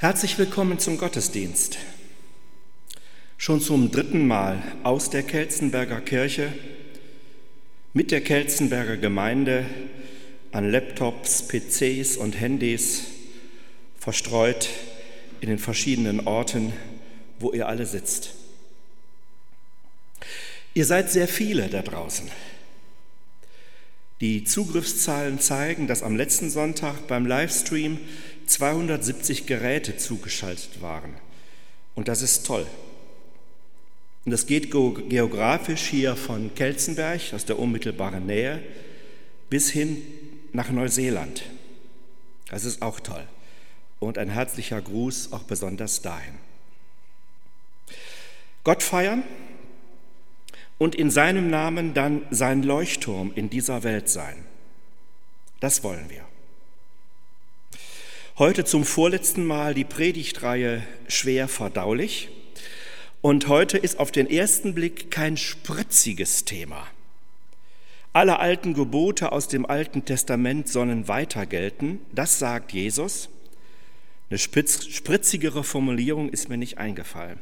Herzlich willkommen zum Gottesdienst. Schon zum dritten Mal aus der Kelzenberger Kirche mit der Kelzenberger Gemeinde an Laptops, PCs und Handys verstreut in den verschiedenen Orten, wo ihr alle sitzt. Ihr seid sehr viele da draußen. Die Zugriffszahlen zeigen, dass am letzten Sonntag beim Livestream 270 Geräte zugeschaltet waren. Und das ist toll. Und das geht geografisch hier von Kelzenberg aus der unmittelbaren Nähe bis hin nach Neuseeland. Das ist auch toll. Und ein herzlicher Gruß auch besonders dahin. Gott feiern und in seinem Namen dann sein Leuchtturm in dieser Welt sein. Das wollen wir. Heute zum vorletzten Mal die Predigtreihe schwer verdaulich. Und heute ist auf den ersten Blick kein spritziges Thema. Alle alten Gebote aus dem Alten Testament sollen weiter gelten, das sagt Jesus. Eine spritzigere Formulierung ist mir nicht eingefallen.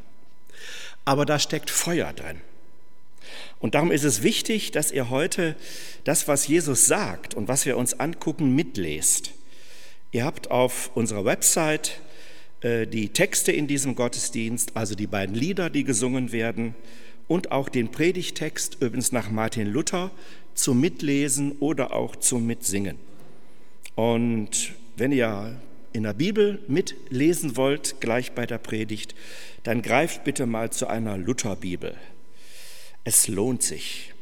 Aber da steckt Feuer drin. Und darum ist es wichtig, dass ihr heute das, was Jesus sagt und was wir uns angucken, mitlest. Ihr habt auf unserer Website äh, die Texte in diesem Gottesdienst, also die beiden Lieder, die gesungen werden, und auch den Predigtext, übrigens nach Martin Luther, zum Mitlesen oder auch zum Mitsingen. Und wenn ihr in der Bibel mitlesen wollt, gleich bei der Predigt, dann greift bitte mal zu einer Lutherbibel. Es lohnt sich.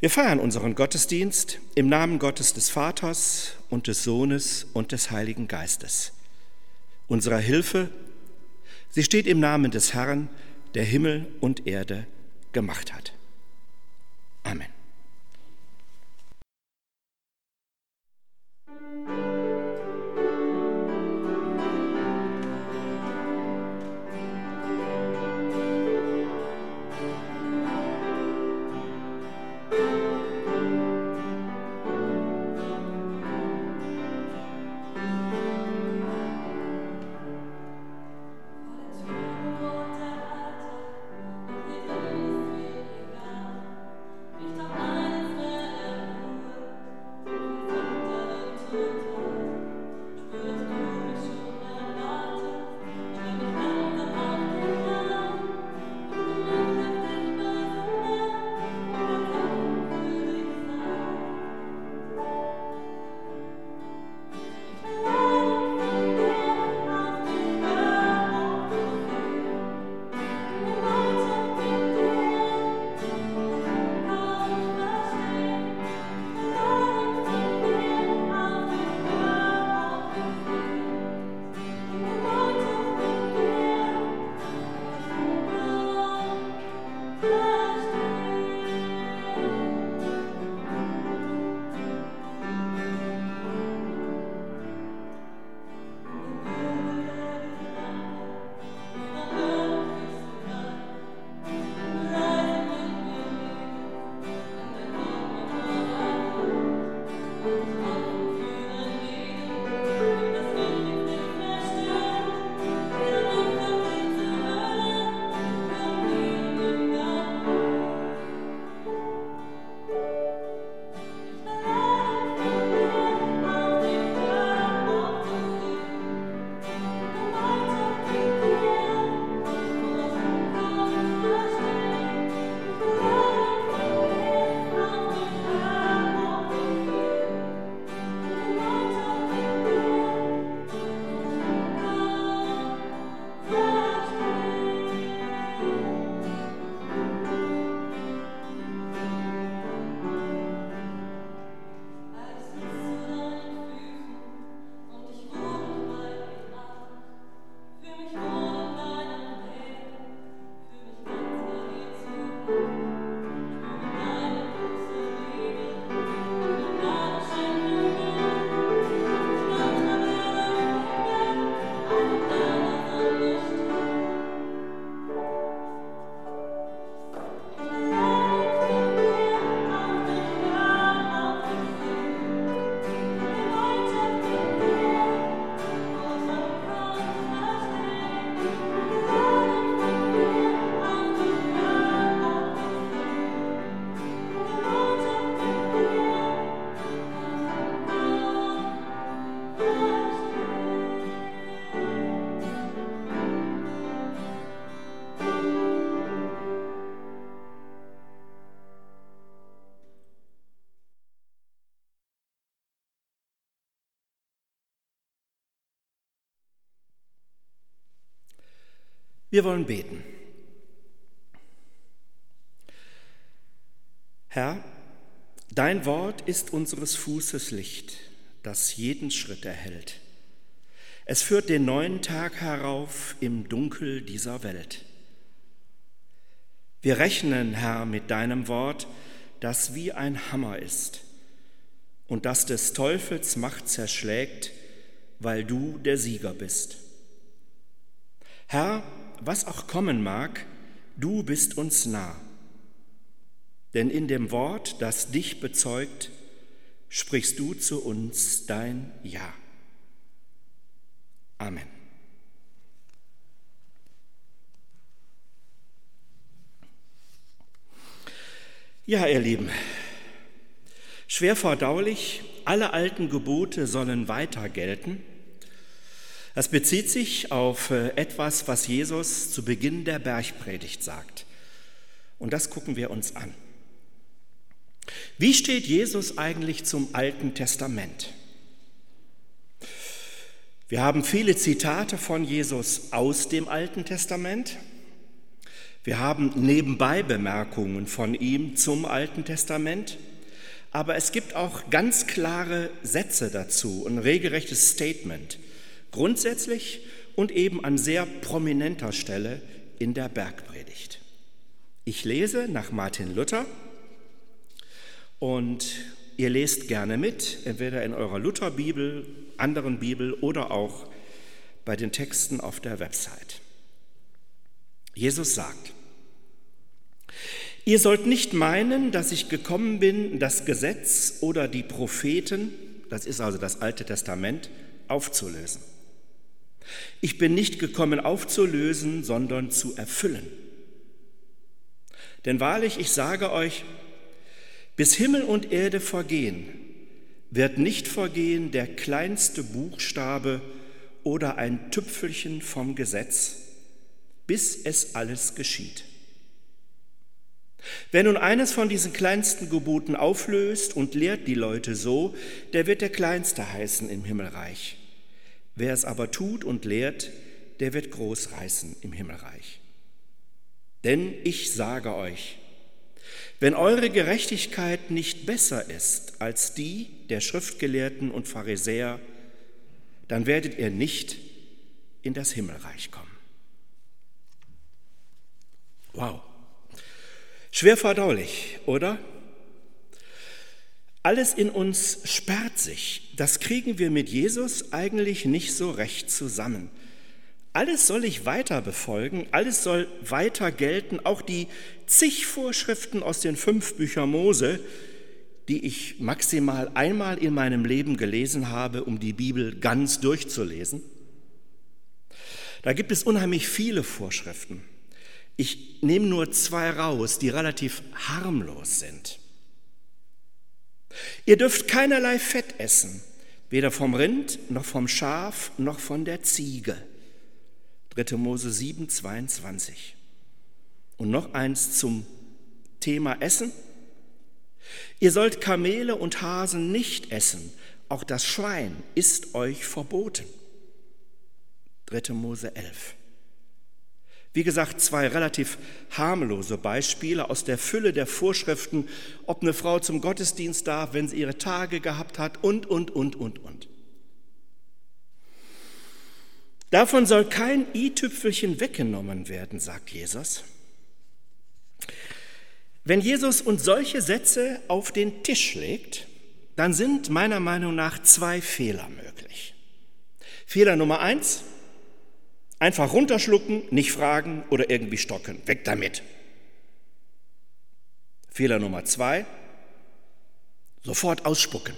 Wir feiern unseren Gottesdienst im Namen Gottes des Vaters und des Sohnes und des Heiligen Geistes. Unserer Hilfe, sie steht im Namen des Herrn, der Himmel und Erde gemacht hat. Amen. Wir wollen beten. Herr, dein Wort ist unseres Fußes Licht, das jeden Schritt erhält. Es führt den neuen Tag herauf im Dunkel dieser Welt. Wir rechnen, Herr, mit deinem Wort, das wie ein Hammer ist und das des Teufels Macht zerschlägt, weil du der Sieger bist. Herr, was auch kommen mag, du bist uns nah. Denn in dem Wort, das dich bezeugt, sprichst du zu uns dein Ja. Amen. Ja, ihr Lieben, schwer verdaulich, alle alten Gebote sollen weiter gelten. Das bezieht sich auf äh, etwas, was Jesus zu Beginn der Bergpredigt sagt. Und das gucken wir uns an. Wie steht Jesus eigentlich zum Alten Testament? Wir haben viele Zitate von Jesus aus dem Alten Testament. Wir haben nebenbei Bemerkungen von ihm zum Alten Testament. Aber es gibt auch ganz klare Sätze dazu, ein regelrechtes Statement grundsätzlich und eben an sehr prominenter Stelle in der Bergpredigt. Ich lese nach Martin Luther und ihr lest gerne mit, entweder in eurer Lutherbibel, anderen Bibel oder auch bei den Texten auf der Website. Jesus sagt, Ihr sollt nicht meinen, dass ich gekommen bin, das Gesetz oder die Propheten, das ist also das Alte Testament, aufzulösen. Ich bin nicht gekommen aufzulösen, sondern zu erfüllen. Denn wahrlich, ich sage euch, bis Himmel und Erde vergehen, wird nicht vergehen der kleinste Buchstabe oder ein Tüpfelchen vom Gesetz, bis es alles geschieht. Wer nun eines von diesen kleinsten Geboten auflöst und lehrt die Leute so, der wird der Kleinste heißen im Himmelreich. Wer es aber tut und lehrt, der wird groß reißen im Himmelreich. Denn ich sage euch, wenn eure Gerechtigkeit nicht besser ist als die der Schriftgelehrten und Pharisäer, dann werdet ihr nicht in das Himmelreich kommen. Wow. Schwer verdaulich, oder? Alles in uns sperrt sich. Das kriegen wir mit Jesus eigentlich nicht so recht zusammen. Alles soll ich weiter befolgen, alles soll weiter gelten, auch die zig Vorschriften aus den fünf Büchern Mose, die ich maximal einmal in meinem Leben gelesen habe, um die Bibel ganz durchzulesen. Da gibt es unheimlich viele Vorschriften. Ich nehme nur zwei raus, die relativ harmlos sind. Ihr dürft keinerlei Fett essen, weder vom Rind noch vom Schaf noch von der Ziege. 3. Mose 7, 22. Und noch eins zum Thema Essen. Ihr sollt Kamele und Hasen nicht essen, auch das Schwein ist euch verboten. 3. Mose 11. Wie gesagt, zwei relativ harmlose Beispiele aus der Fülle der Vorschriften, ob eine Frau zum Gottesdienst darf, wenn sie ihre Tage gehabt hat und, und, und, und, und. Davon soll kein i-Tüpfelchen weggenommen werden, sagt Jesus. Wenn Jesus uns solche Sätze auf den Tisch legt, dann sind meiner Meinung nach zwei Fehler möglich. Fehler Nummer eins, Einfach runterschlucken, nicht fragen oder irgendwie stocken. Weg damit. Fehler Nummer zwei, sofort ausspucken.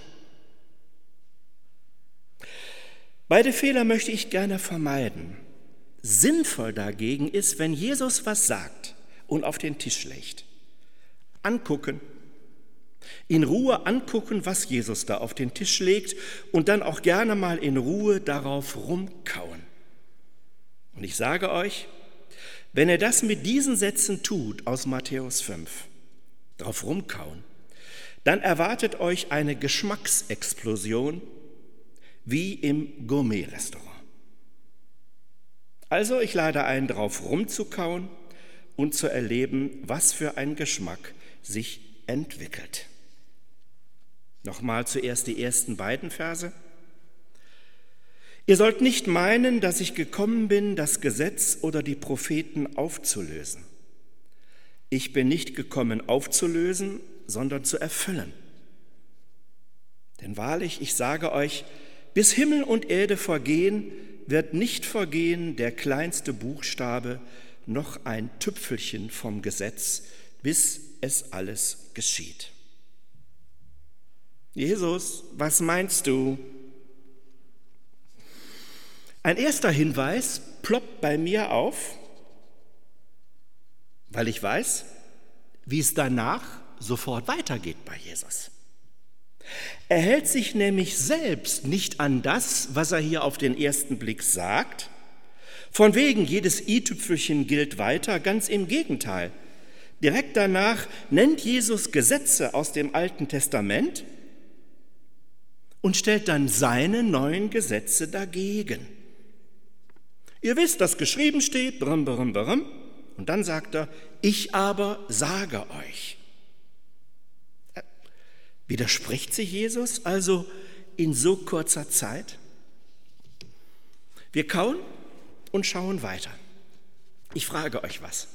Beide Fehler möchte ich gerne vermeiden. Sinnvoll dagegen ist, wenn Jesus was sagt und auf den Tisch legt. Angucken, in Ruhe angucken, was Jesus da auf den Tisch legt und dann auch gerne mal in Ruhe darauf rumkauen. Und ich sage euch, wenn er das mit diesen Sätzen tut aus Matthäus 5, drauf rumkauen, dann erwartet euch eine Geschmacksexplosion wie im Gourmet-Restaurant. Also ich lade ein, drauf rumzukauen und zu erleben, was für ein Geschmack sich entwickelt. Nochmal zuerst die ersten beiden Verse. Ihr sollt nicht meinen, dass ich gekommen bin, das Gesetz oder die Propheten aufzulösen. Ich bin nicht gekommen aufzulösen, sondern zu erfüllen. Denn wahrlich, ich sage euch, bis Himmel und Erde vergehen, wird nicht vergehen der kleinste Buchstabe, noch ein Tüpfelchen vom Gesetz, bis es alles geschieht. Jesus, was meinst du? Ein erster Hinweis ploppt bei mir auf, weil ich weiß, wie es danach sofort weitergeht bei Jesus. Er hält sich nämlich selbst nicht an das, was er hier auf den ersten Blick sagt. Von wegen, jedes i-Tüpfelchen gilt weiter, ganz im Gegenteil. Direkt danach nennt Jesus Gesetze aus dem Alten Testament und stellt dann seine neuen Gesetze dagegen. Ihr wisst, dass geschrieben steht, brum, brum, brum, und dann sagt er, ich aber sage euch. Äh, widerspricht sich Jesus also in so kurzer Zeit? Wir kauen und schauen weiter. Ich frage euch was.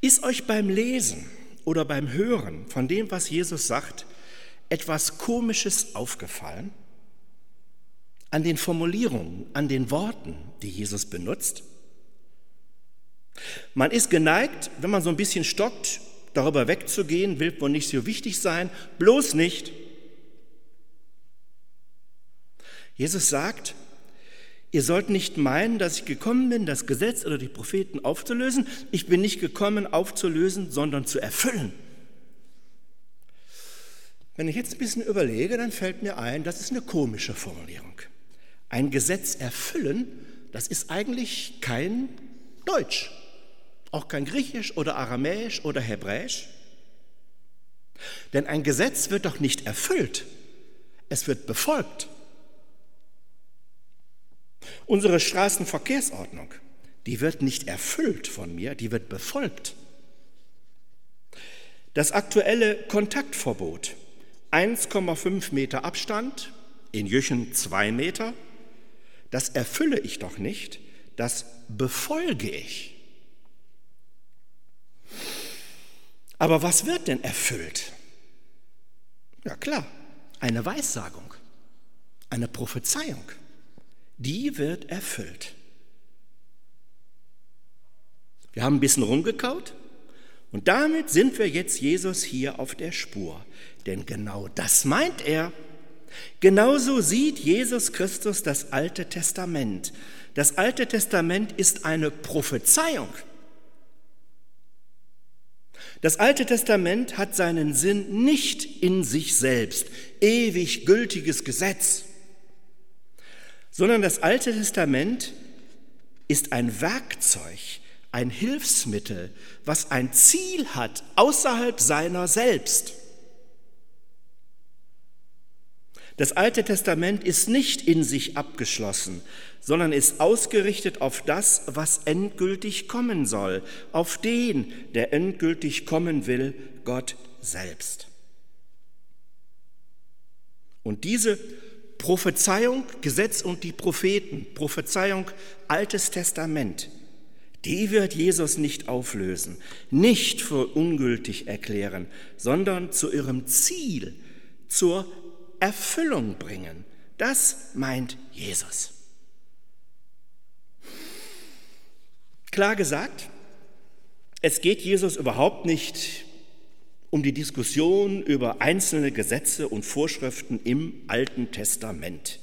Ist euch beim Lesen oder beim Hören von dem, was Jesus sagt, etwas Komisches aufgefallen? An den Formulierungen, an den Worten, die Jesus benutzt? Man ist geneigt, wenn man so ein bisschen stockt, darüber wegzugehen, will wohl nicht so wichtig sein, bloß nicht. Jesus sagt, ihr sollt nicht meinen, dass ich gekommen bin, das Gesetz oder die Propheten aufzulösen. Ich bin nicht gekommen, aufzulösen, sondern zu erfüllen. Wenn ich jetzt ein bisschen überlege, dann fällt mir ein, das ist eine komische Formulierung. Ein Gesetz erfüllen, das ist eigentlich kein Deutsch. Auch kein Griechisch oder Aramäisch oder Hebräisch. Denn ein Gesetz wird doch nicht erfüllt, es wird befolgt. Unsere Straßenverkehrsordnung, die wird nicht erfüllt von mir, die wird befolgt. Das aktuelle Kontaktverbot, 1,5 Meter Abstand, in Jüchen 2 Meter, das erfülle ich doch nicht, das befolge ich. Aber was wird denn erfüllt? Ja klar, eine Weissagung, eine Prophezeiung, die wird erfüllt. Wir haben ein bisschen rumgekaut und damit sind wir jetzt Jesus hier auf der Spur. Denn genau das meint er. Genauso sieht Jesus Christus das Alte Testament. Das Alte Testament ist eine Prophezeiung. Das Alte Testament hat seinen Sinn nicht in sich selbst, ewig gültiges Gesetz, sondern das Alte Testament ist ein Werkzeug, ein Hilfsmittel, was ein Ziel hat außerhalb seiner selbst. Das Alte Testament ist nicht in sich abgeschlossen, sondern ist ausgerichtet auf das, was endgültig kommen soll, auf den, der endgültig kommen will, Gott selbst. Und diese Prophezeiung, Gesetz und die Propheten, Prophezeiung Altes Testament, die wird Jesus nicht auflösen, nicht für ungültig erklären, sondern zu ihrem Ziel, zur Erfüllung bringen. Das meint Jesus. Klar gesagt, es geht Jesus überhaupt nicht um die Diskussion über einzelne Gesetze und Vorschriften im Alten Testament.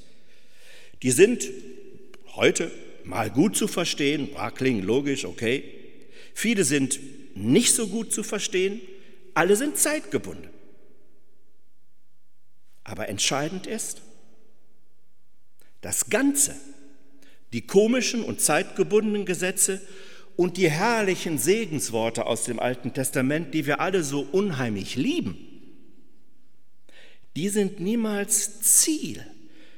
Die sind heute mal gut zu verstehen, war klingen logisch, okay. Viele sind nicht so gut zu verstehen, alle sind zeitgebunden. Aber entscheidend ist, das Ganze, die komischen und zeitgebundenen Gesetze und die herrlichen Segensworte aus dem Alten Testament, die wir alle so unheimlich lieben, die sind niemals Ziel,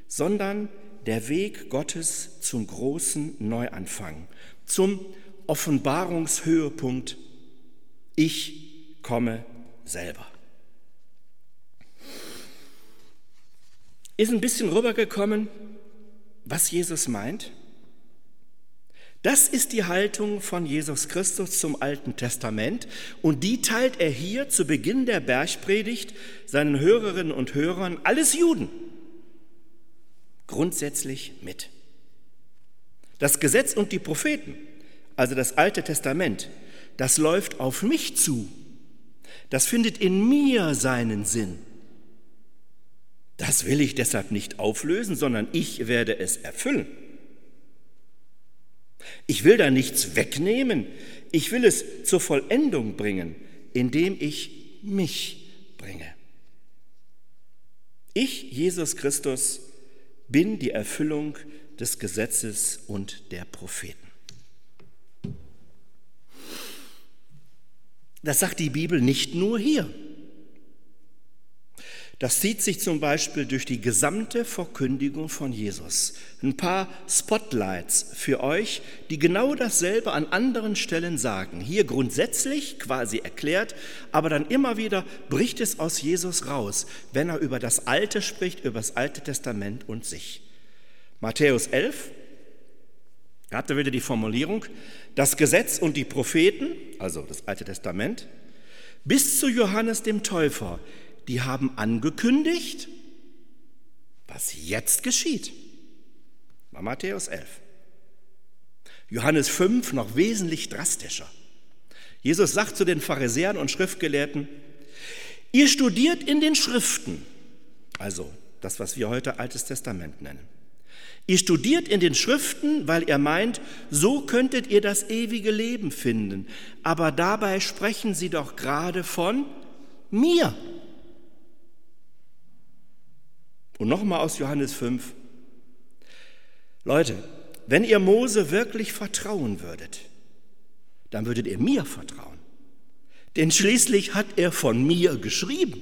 sondern der Weg Gottes zum großen Neuanfang, zum Offenbarungshöhepunkt. Ich komme selber. Ist ein bisschen rübergekommen, was Jesus meint? Das ist die Haltung von Jesus Christus zum Alten Testament und die teilt er hier zu Beginn der Bergpredigt seinen Hörerinnen und Hörern, alles Juden, grundsätzlich mit. Das Gesetz und die Propheten, also das Alte Testament, das läuft auf mich zu. Das findet in mir seinen Sinn. Das will ich deshalb nicht auflösen, sondern ich werde es erfüllen. Ich will da nichts wegnehmen, ich will es zur Vollendung bringen, indem ich mich bringe. Ich, Jesus Christus, bin die Erfüllung des Gesetzes und der Propheten. Das sagt die Bibel nicht nur hier. Das zieht sich zum Beispiel durch die gesamte Verkündigung von Jesus. Ein paar Spotlights für euch, die genau dasselbe an anderen Stellen sagen. Hier grundsätzlich quasi erklärt, aber dann immer wieder bricht es aus Jesus raus, wenn er über das Alte spricht, über das Alte Testament und sich. Matthäus 11, da habt ihr wieder die Formulierung, das Gesetz und die Propheten, also das Alte Testament, bis zu Johannes dem Täufer die haben angekündigt, was jetzt geschieht. War Matthäus 11. Johannes 5 noch wesentlich drastischer. Jesus sagt zu den Pharisäern und Schriftgelehrten, ihr studiert in den Schriften, also das, was wir heute Altes Testament nennen. Ihr studiert in den Schriften, weil ihr meint, so könntet ihr das ewige Leben finden. Aber dabei sprechen sie doch gerade von mir. Und nochmal aus Johannes 5. Leute, wenn ihr Mose wirklich vertrauen würdet, dann würdet ihr mir vertrauen. Denn schließlich hat er von mir geschrieben.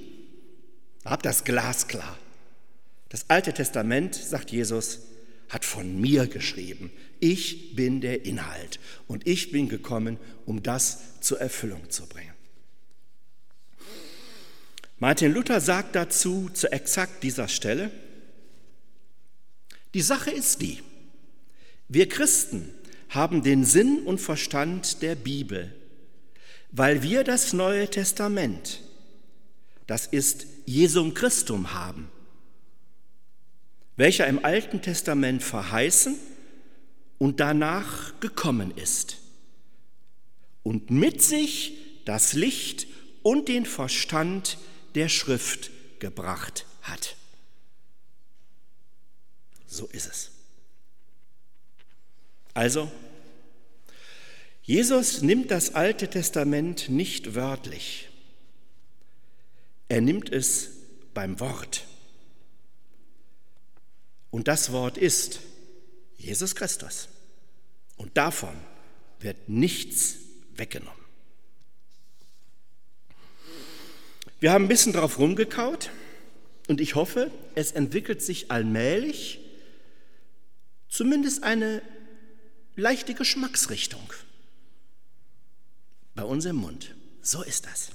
Habt das glasklar. Das Alte Testament, sagt Jesus, hat von mir geschrieben. Ich bin der Inhalt und ich bin gekommen, um das zur Erfüllung zu bringen. Martin Luther sagt dazu zu exakt dieser Stelle, die Sache ist die, wir Christen haben den Sinn und Verstand der Bibel, weil wir das Neue Testament, das ist Jesum Christum haben, welcher im Alten Testament verheißen und danach gekommen ist und mit sich das Licht und den Verstand der Schrift gebracht hat. So ist es. Also, Jesus nimmt das Alte Testament nicht wörtlich. Er nimmt es beim Wort. Und das Wort ist Jesus Christus. Und davon wird nichts weggenommen. Wir haben ein bisschen drauf rumgekaut und ich hoffe, es entwickelt sich allmählich zumindest eine leichte Geschmacksrichtung bei uns im Mund. So ist das.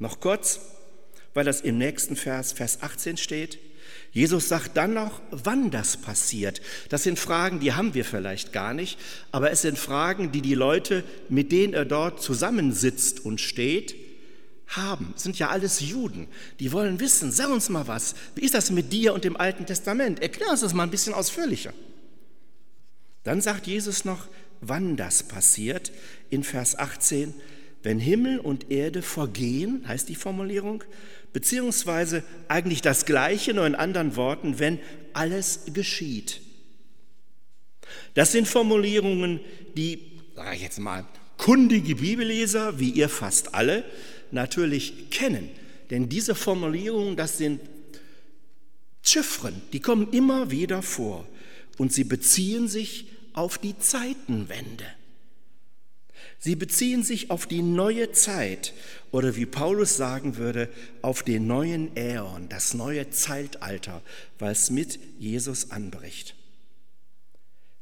Noch kurz, weil das im nächsten Vers, Vers 18 steht. Jesus sagt dann noch, wann das passiert. Das sind Fragen, die haben wir vielleicht gar nicht, aber es sind Fragen, die die Leute, mit denen er dort zusammensitzt und steht, haben. Sind ja alles Juden. Die wollen wissen, sag uns mal was. Wie ist das mit dir und dem Alten Testament? Erklär uns das mal ein bisschen ausführlicher. Dann sagt Jesus noch, wann das passiert. In Vers 18, wenn Himmel und Erde vergehen, heißt die Formulierung, beziehungsweise eigentlich das Gleiche, nur in anderen Worten, wenn alles geschieht. Das sind Formulierungen, die, sage ich jetzt mal, kundige Bibelleser, wie ihr fast alle, natürlich kennen. Denn diese Formulierungen, das sind Chiffren, die kommen immer wieder vor und sie beziehen sich auf die Zeitenwende. Sie beziehen sich auf die neue Zeit oder wie Paulus sagen würde, auf den neuen Äon, das neue Zeitalter, was mit Jesus anbricht.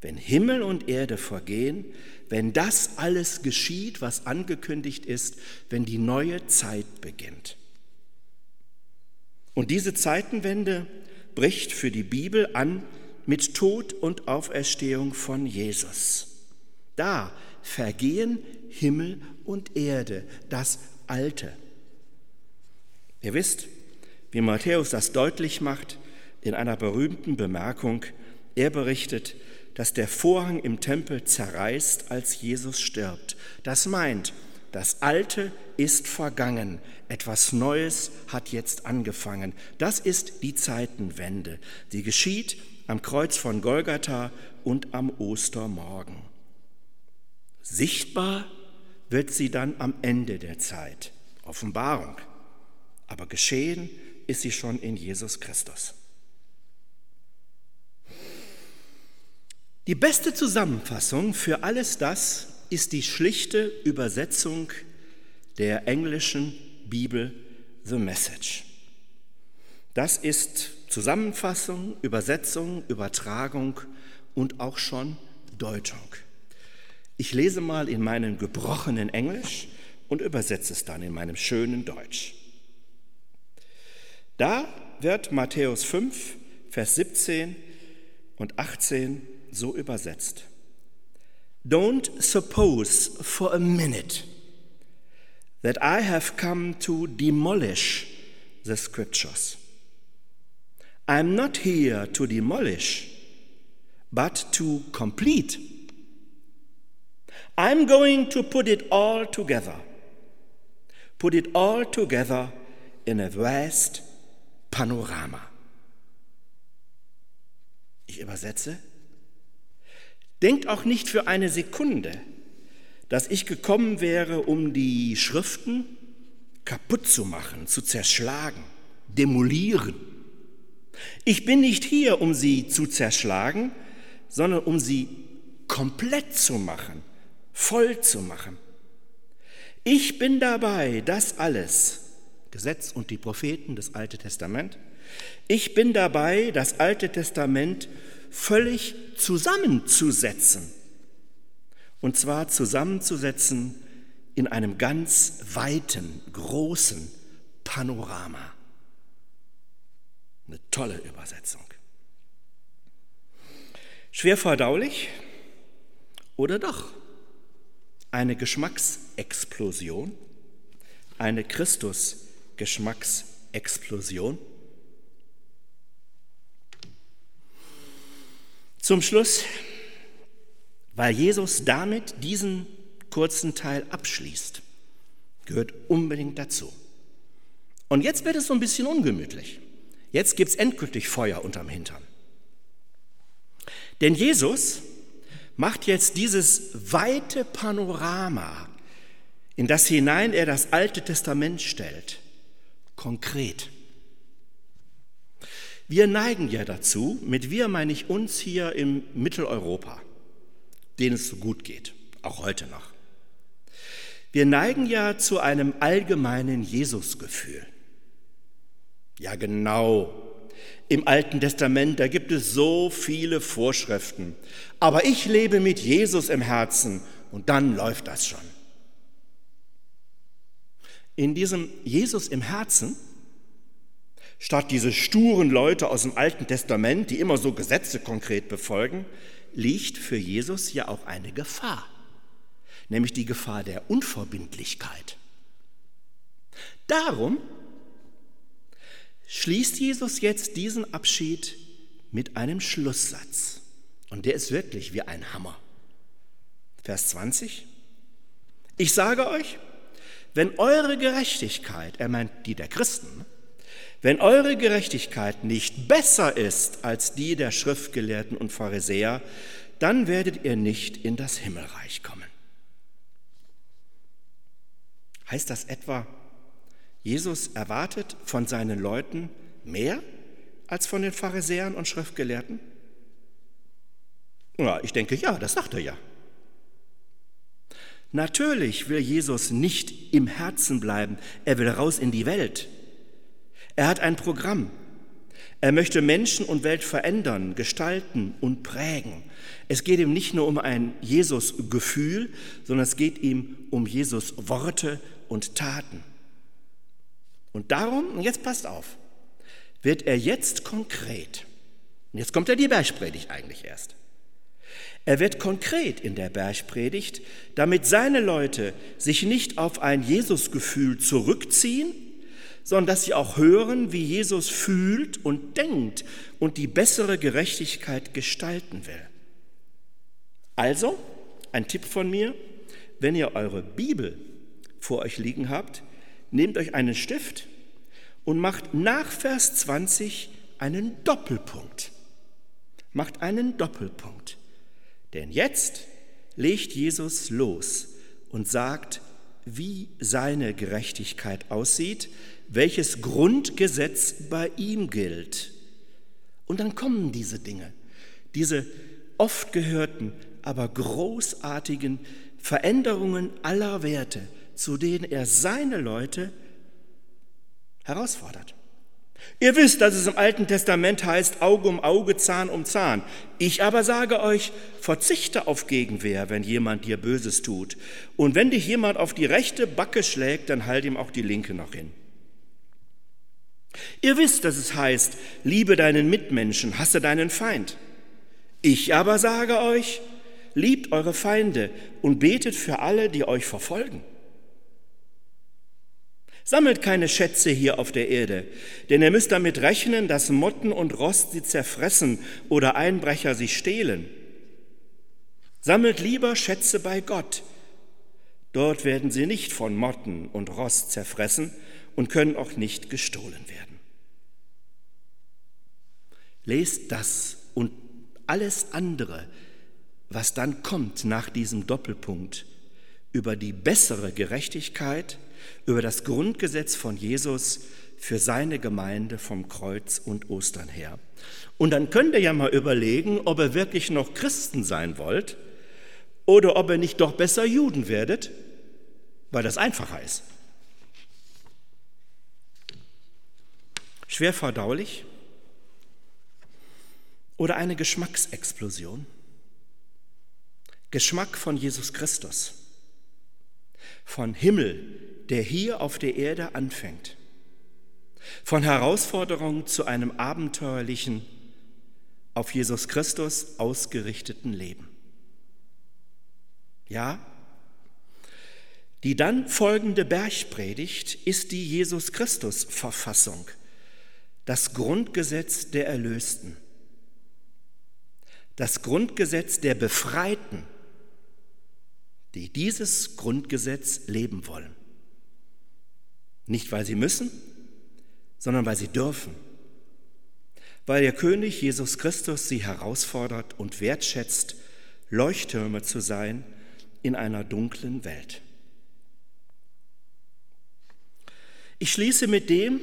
Wenn Himmel und Erde vergehen, wenn das alles geschieht, was angekündigt ist, wenn die neue Zeit beginnt. Und diese Zeitenwende bricht für die Bibel an mit Tod und Auferstehung von Jesus. Da vergehen Himmel und Erde, das Alte. Ihr wisst, wie Matthäus das deutlich macht in einer berühmten Bemerkung. Er berichtet, dass der Vorhang im Tempel zerreißt, als Jesus stirbt. Das meint, das Alte ist vergangen, etwas Neues hat jetzt angefangen. Das ist die Zeitenwende. Die geschieht am Kreuz von Golgatha und am Ostermorgen. Sichtbar wird sie dann am Ende der Zeit, Offenbarung. Aber geschehen ist sie schon in Jesus Christus. Die beste Zusammenfassung für alles das ist die schlichte Übersetzung der englischen Bibel The Message. Das ist Zusammenfassung, Übersetzung, Übertragung und auch schon Deutung. Ich lese mal in meinem gebrochenen Englisch und übersetze es dann in meinem schönen Deutsch. Da wird Matthäus 5, Vers 17 und 18 so übersetzt. Don't suppose for a minute that I have come to demolish the scriptures. I'm not here to demolish, but to complete. I'm going to put it all together. Put it all together in a vast panorama. Ich übersetze. Denkt auch nicht für eine Sekunde, dass ich gekommen wäre, um die Schriften kaputt zu machen, zu zerschlagen, demolieren. Ich bin nicht hier, um sie zu zerschlagen, sondern um sie komplett zu machen, voll zu machen. Ich bin dabei, das alles, Gesetz und die Propheten, das Alte Testament, ich bin dabei, das Alte Testament völlig zusammenzusetzen. Und zwar zusammenzusetzen in einem ganz weiten, großen Panorama. Eine tolle Übersetzung. Schwer verdaulich oder doch eine Geschmacksexplosion, eine Christus-Geschmacksexplosion? Zum Schluss, weil Jesus damit diesen kurzen Teil abschließt, gehört unbedingt dazu. Und jetzt wird es so ein bisschen ungemütlich. Jetzt gibt es endgültig Feuer unterm Hintern. Denn Jesus macht jetzt dieses weite Panorama, in das hinein er das Alte Testament stellt, konkret. Wir neigen ja dazu, mit wir meine ich uns hier im Mitteleuropa, denen es so gut geht, auch heute noch. Wir neigen ja zu einem allgemeinen Jesusgefühl. Ja, genau. Im Alten Testament, da gibt es so viele Vorschriften. Aber ich lebe mit Jesus im Herzen und dann läuft das schon. In diesem Jesus im Herzen Statt diese sturen Leute aus dem Alten Testament, die immer so Gesetze konkret befolgen, liegt für Jesus ja auch eine Gefahr, nämlich die Gefahr der Unverbindlichkeit. Darum schließt Jesus jetzt diesen Abschied mit einem Schlusssatz. Und der ist wirklich wie ein Hammer. Vers 20. Ich sage euch, wenn eure Gerechtigkeit, er meint die der Christen, wenn eure Gerechtigkeit nicht besser ist als die der Schriftgelehrten und Pharisäer, dann werdet ihr nicht in das Himmelreich kommen. Heißt das etwa, Jesus erwartet von seinen Leuten mehr als von den Pharisäern und Schriftgelehrten? Ja, ich denke ja, das sagt er ja. Natürlich will Jesus nicht im Herzen bleiben, er will raus in die Welt. Er hat ein Programm. Er möchte Menschen und Welt verändern, gestalten und prägen. Es geht ihm nicht nur um ein Jesus-Gefühl, sondern es geht ihm um Jesus-Worte und Taten. Und darum, und jetzt passt auf, wird er jetzt konkret. Und jetzt kommt er die Bergpredigt eigentlich erst. Er wird konkret in der Bergpredigt, damit seine Leute sich nicht auf ein Jesusgefühl zurückziehen, sondern dass sie auch hören, wie Jesus fühlt und denkt und die bessere Gerechtigkeit gestalten will. Also, ein Tipp von mir, wenn ihr eure Bibel vor euch liegen habt, nehmt euch einen Stift und macht nach Vers 20 einen Doppelpunkt. Macht einen Doppelpunkt. Denn jetzt legt Jesus los und sagt, wie seine Gerechtigkeit aussieht, welches Grundgesetz bei ihm gilt. Und dann kommen diese Dinge, diese oft gehörten, aber großartigen Veränderungen aller Werte, zu denen er seine Leute herausfordert. Ihr wisst, dass es im Alten Testament heißt, Auge um Auge, Zahn um Zahn. Ich aber sage euch, verzichte auf Gegenwehr, wenn jemand dir Böses tut. Und wenn dich jemand auf die rechte Backe schlägt, dann halt ihm auch die linke noch hin. Ihr wisst, dass es heißt, liebe deinen Mitmenschen, hasse deinen Feind. Ich aber sage euch, liebt eure Feinde und betet für alle, die euch verfolgen. Sammelt keine Schätze hier auf der Erde, denn ihr müsst damit rechnen, dass Motten und Rost sie zerfressen oder Einbrecher sie stehlen. Sammelt lieber Schätze bei Gott. Dort werden sie nicht von Motten und Rost zerfressen und können auch nicht gestohlen werden. Lest das und alles andere, was dann kommt nach diesem Doppelpunkt über die bessere Gerechtigkeit, über das Grundgesetz von Jesus für seine Gemeinde vom Kreuz und Ostern her. Und dann könnt ihr ja mal überlegen, ob ihr wirklich noch Christen sein wollt oder ob ihr nicht doch besser Juden werdet, weil das einfacher ist. Schwer verdaulich oder eine Geschmacksexplosion? Geschmack von Jesus Christus, von Himmel, der hier auf der Erde anfängt. Von Herausforderung zu einem abenteuerlichen, auf Jesus Christus ausgerichteten Leben. Ja, die dann folgende Bergpredigt ist die Jesus Christus Verfassung, das Grundgesetz der Erlösten, das Grundgesetz der Befreiten, die dieses Grundgesetz leben wollen. Nicht, weil sie müssen, sondern weil sie dürfen. Weil der König Jesus Christus sie herausfordert und wertschätzt, Leuchttürme zu sein in einer dunklen Welt. Ich schließe mit dem,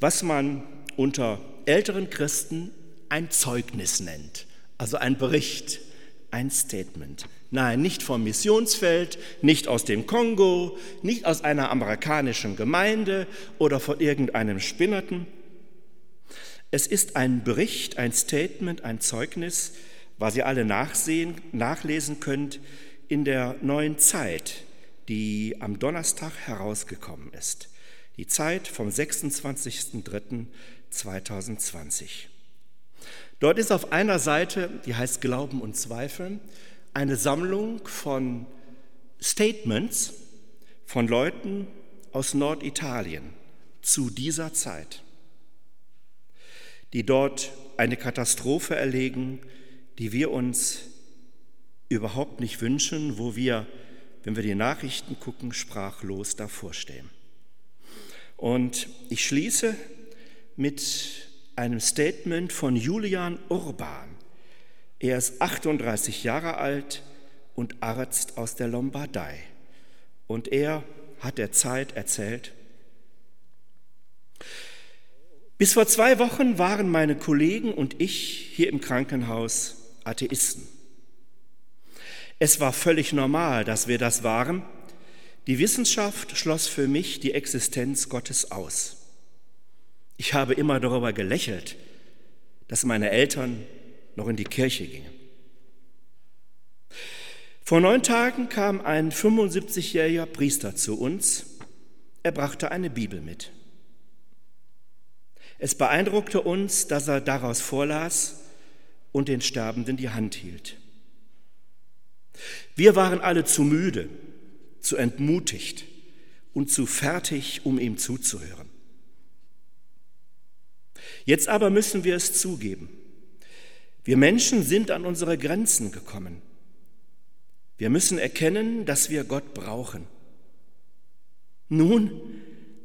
was man unter älteren Christen ein Zeugnis nennt, also ein Bericht, ein Statement. Nein, nicht vom Missionsfeld, nicht aus dem Kongo, nicht aus einer amerikanischen Gemeinde oder von irgendeinem Spinnerten. Es ist ein Bericht, ein Statement, ein Zeugnis, was ihr alle nachsehen, nachlesen könnt in der neuen Zeit, die am Donnerstag herausgekommen ist. Die Zeit vom 26.03.2020. Dort ist auf einer Seite, die heißt Glauben und Zweifeln, eine Sammlung von Statements von Leuten aus Norditalien zu dieser Zeit, die dort eine Katastrophe erlegen, die wir uns überhaupt nicht wünschen, wo wir, wenn wir die Nachrichten gucken, sprachlos davor stehen. Und ich schließe mit einem Statement von Julian Urban. Er ist 38 Jahre alt und Arzt aus der Lombardei. Und er hat der Zeit erzählt, bis vor zwei Wochen waren meine Kollegen und ich hier im Krankenhaus Atheisten. Es war völlig normal, dass wir das waren. Die Wissenschaft schloss für mich die Existenz Gottes aus. Ich habe immer darüber gelächelt, dass meine Eltern noch in die Kirche gingen. Vor neun Tagen kam ein 75-jähriger Priester zu uns. Er brachte eine Bibel mit. Es beeindruckte uns, dass er daraus vorlas und den Sterbenden die Hand hielt. Wir waren alle zu müde, zu entmutigt und zu fertig, um ihm zuzuhören. Jetzt aber müssen wir es zugeben. Wir Menschen sind an unsere Grenzen gekommen. Wir müssen erkennen, dass wir Gott brauchen. Nun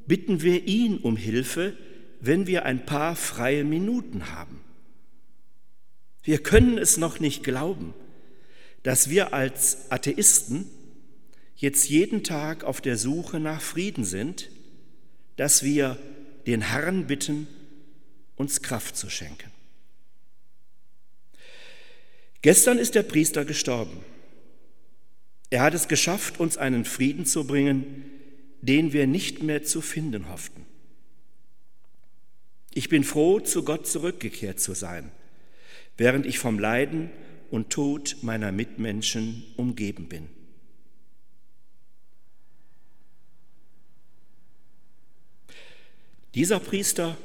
bitten wir ihn um Hilfe, wenn wir ein paar freie Minuten haben. Wir können es noch nicht glauben, dass wir als Atheisten jetzt jeden Tag auf der Suche nach Frieden sind, dass wir den Herrn bitten, uns Kraft zu schenken. Gestern ist der Priester gestorben. Er hat es geschafft, uns einen Frieden zu bringen, den wir nicht mehr zu finden hofften. Ich bin froh, zu Gott zurückgekehrt zu sein, während ich vom Leiden und Tod meiner Mitmenschen umgeben bin. Dieser Priester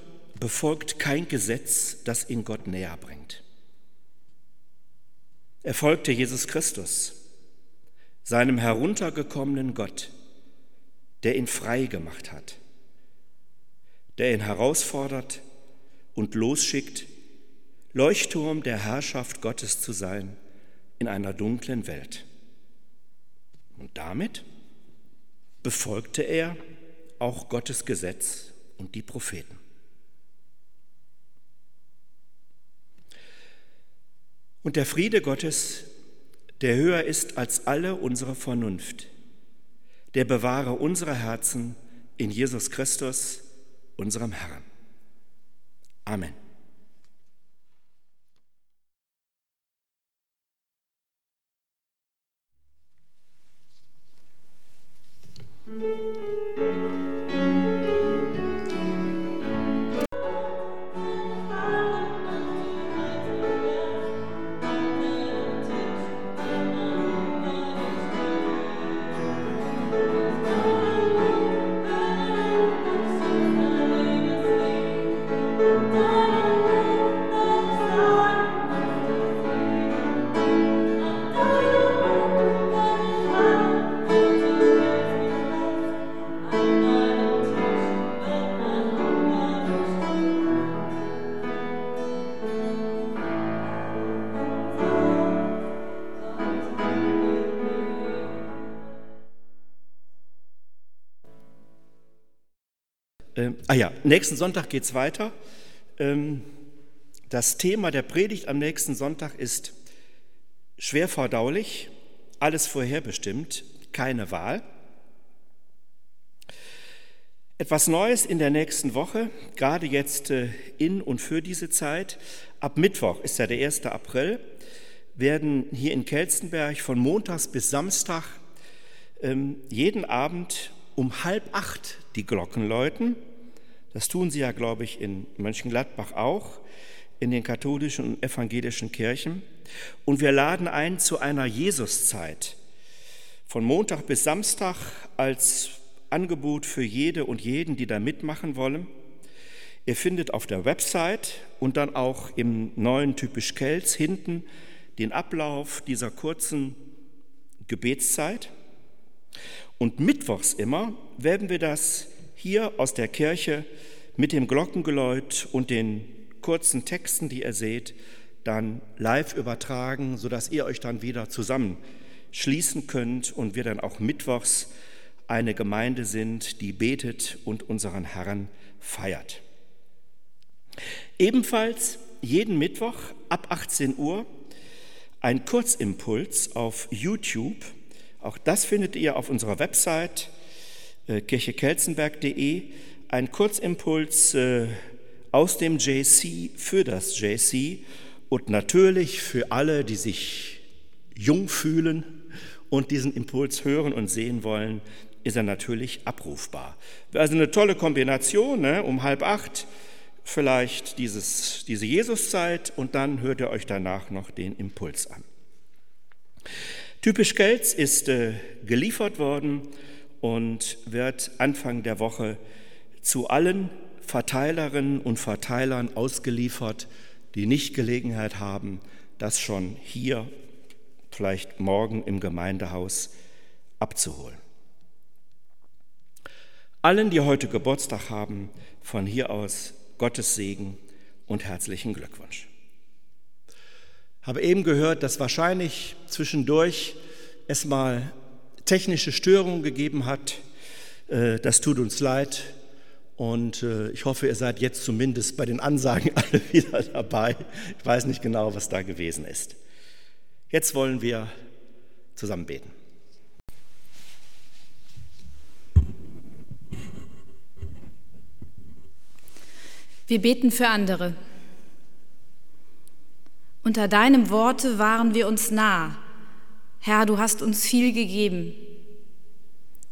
befolgt kein Gesetz, das ihn Gott näher bringt. Er folgte Jesus Christus, seinem heruntergekommenen Gott, der ihn frei gemacht hat, der ihn herausfordert und losschickt, Leuchtturm der Herrschaft Gottes zu sein in einer dunklen Welt. Und damit befolgte er auch Gottes Gesetz und die Propheten. Und der Friede Gottes, der höher ist als alle unsere Vernunft, der bewahre unsere Herzen in Jesus Christus, unserem Herrn. Amen. Ähm, ah ja, nächsten Sonntag geht es weiter. Ähm, das Thema der Predigt am nächsten Sonntag ist schwer verdaulich, alles vorherbestimmt, keine Wahl. Etwas Neues in der nächsten Woche, gerade jetzt äh, in und für diese Zeit. Ab Mittwoch ist ja der 1. April, werden hier in Kelzenberg von Montags bis Samstag ähm, jeden Abend um halb acht die Glocken läuten. Das tun sie ja, glaube ich, in Mönchengladbach auch, in den katholischen und evangelischen Kirchen. Und wir laden ein zu einer Jesuszeit von Montag bis Samstag als Angebot für jede und jeden, die da mitmachen wollen. Ihr findet auf der Website und dann auch im neuen Typisch Kelz hinten den Ablauf dieser kurzen Gebetszeit. Und mittwochs immer werden wir das hier aus der Kirche mit dem Glockengeläut und den kurzen Texten, die ihr seht, dann live übertragen, sodass ihr euch dann wieder zusammenschließen könnt und wir dann auch mittwochs eine Gemeinde sind, die betet und unseren Herrn feiert. Ebenfalls jeden Mittwoch ab 18 Uhr ein Kurzimpuls auf YouTube. Auch das findet ihr auf unserer Website äh, kirchekelzenberg.de ein Kurzimpuls äh, aus dem JC für das JC und natürlich für alle, die sich jung fühlen, und diesen Impuls hören und sehen wollen, ist er natürlich abrufbar. Also eine tolle Kombination, ne? um halb acht vielleicht dieses, diese Jesuszeit und dann hört ihr euch danach noch den Impuls an. Typisch Gelds ist äh, geliefert worden und wird Anfang der Woche zu allen Verteilerinnen und Verteilern ausgeliefert, die nicht Gelegenheit haben, das schon hier, vielleicht morgen im Gemeindehaus abzuholen. Allen, die heute Geburtstag haben, von hier aus Gottes Segen und herzlichen Glückwunsch. Habe eben gehört, dass wahrscheinlich zwischendurch es mal technische Störungen gegeben hat. Äh, das tut uns leid und äh, ich hoffe, ihr seid jetzt zumindest bei den Ansagen alle wieder dabei. Ich weiß nicht genau, was da gewesen ist. Jetzt wollen wir zusammen beten. Wir beten für andere. Unter deinem Worte waren wir uns nah. Herr, du hast uns viel gegeben.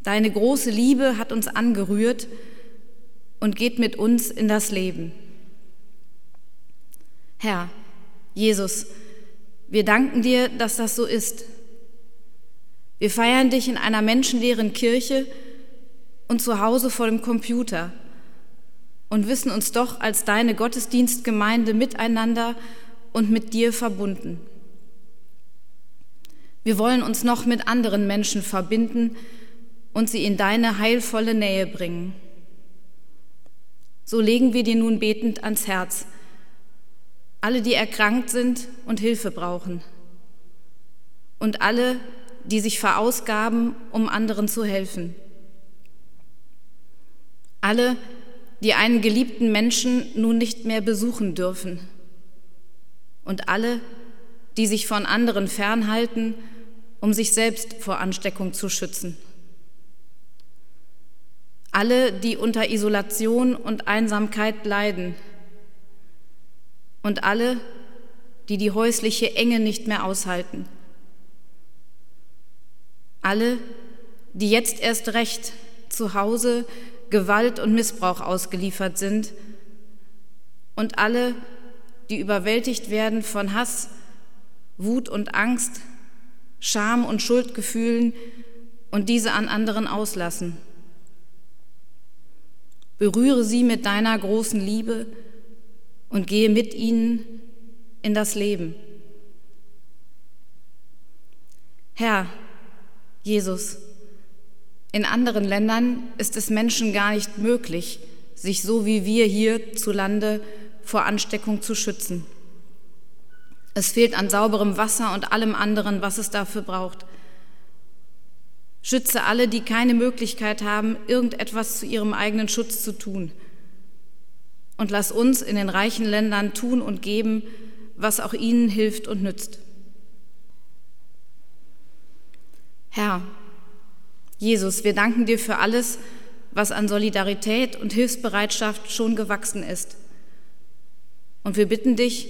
Deine große Liebe hat uns angerührt und geht mit uns in das Leben. Herr, Jesus, wir danken dir, dass das so ist. Wir feiern dich in einer menschenleeren Kirche und zu Hause vor dem Computer und wissen uns doch als deine Gottesdienstgemeinde miteinander und mit dir verbunden. Wir wollen uns noch mit anderen Menschen verbinden und sie in deine heilvolle Nähe bringen. So legen wir dir nun betend ans Herz, alle, die erkrankt sind und Hilfe brauchen, und alle, die sich verausgaben, um anderen zu helfen. Alle, die einen geliebten Menschen nun nicht mehr besuchen dürfen. Und alle, die sich von anderen fernhalten, um sich selbst vor Ansteckung zu schützen. Alle, die unter Isolation und Einsamkeit leiden. Und alle, die die häusliche Enge nicht mehr aushalten. Alle, die jetzt erst recht zu Hause Gewalt und Missbrauch ausgeliefert sind und alle, die überwältigt werden von Hass, Wut und Angst, Scham und Schuldgefühlen und diese an anderen auslassen. Berühre sie mit deiner großen Liebe und gehe mit ihnen in das Leben. Herr, Jesus, in anderen Ländern ist es Menschen gar nicht möglich, sich so wie wir hier zu Lande vor Ansteckung zu schützen. Es fehlt an sauberem Wasser und allem anderen, was es dafür braucht. Schütze alle, die keine Möglichkeit haben, irgendetwas zu ihrem eigenen Schutz zu tun. Und lass uns in den reichen Ländern tun und geben, was auch ihnen hilft und nützt. Herr, Jesus, wir danken dir für alles, was an Solidarität und Hilfsbereitschaft schon gewachsen ist. Und wir bitten dich,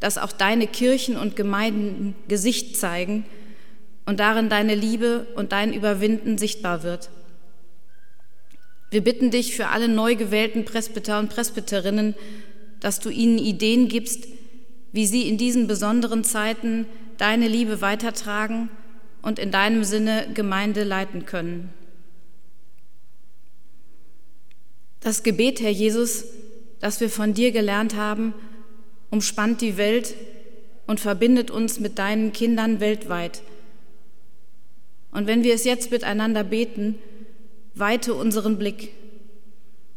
dass auch deine Kirchen und Gemeinden Gesicht zeigen und darin deine Liebe und dein Überwinden sichtbar wird. Wir bitten dich für alle neu gewählten Presbyter und Presbyterinnen, dass du ihnen Ideen gibst, wie sie in diesen besonderen Zeiten deine Liebe weitertragen und in deinem Sinne Gemeinde leiten können. Das Gebet, Herr Jesus, das wir von dir gelernt haben, umspannt die Welt und verbindet uns mit deinen Kindern weltweit. Und wenn wir es jetzt miteinander beten, weite unseren Blick,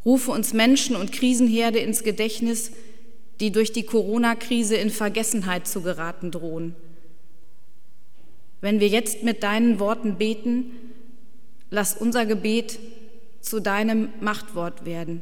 rufe uns Menschen und Krisenherde ins Gedächtnis, die durch die Corona-Krise in Vergessenheit zu geraten drohen. Wenn wir jetzt mit deinen Worten beten, lass unser Gebet zu deinem Machtwort werden.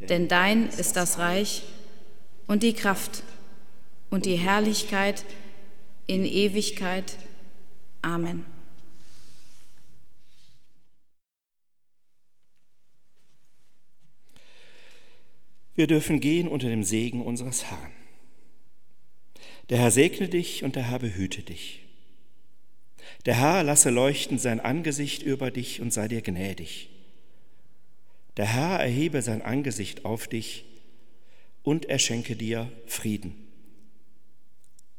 Denn dein ist das Reich und die Kraft und die Herrlichkeit in Ewigkeit. Amen. Wir dürfen gehen unter dem Segen unseres Herrn. Der Herr segne dich und der Herr behüte dich. Der Herr lasse leuchten sein Angesicht über dich und sei dir gnädig. Der Herr erhebe sein Angesicht auf dich und er schenke dir Frieden.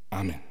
Amen.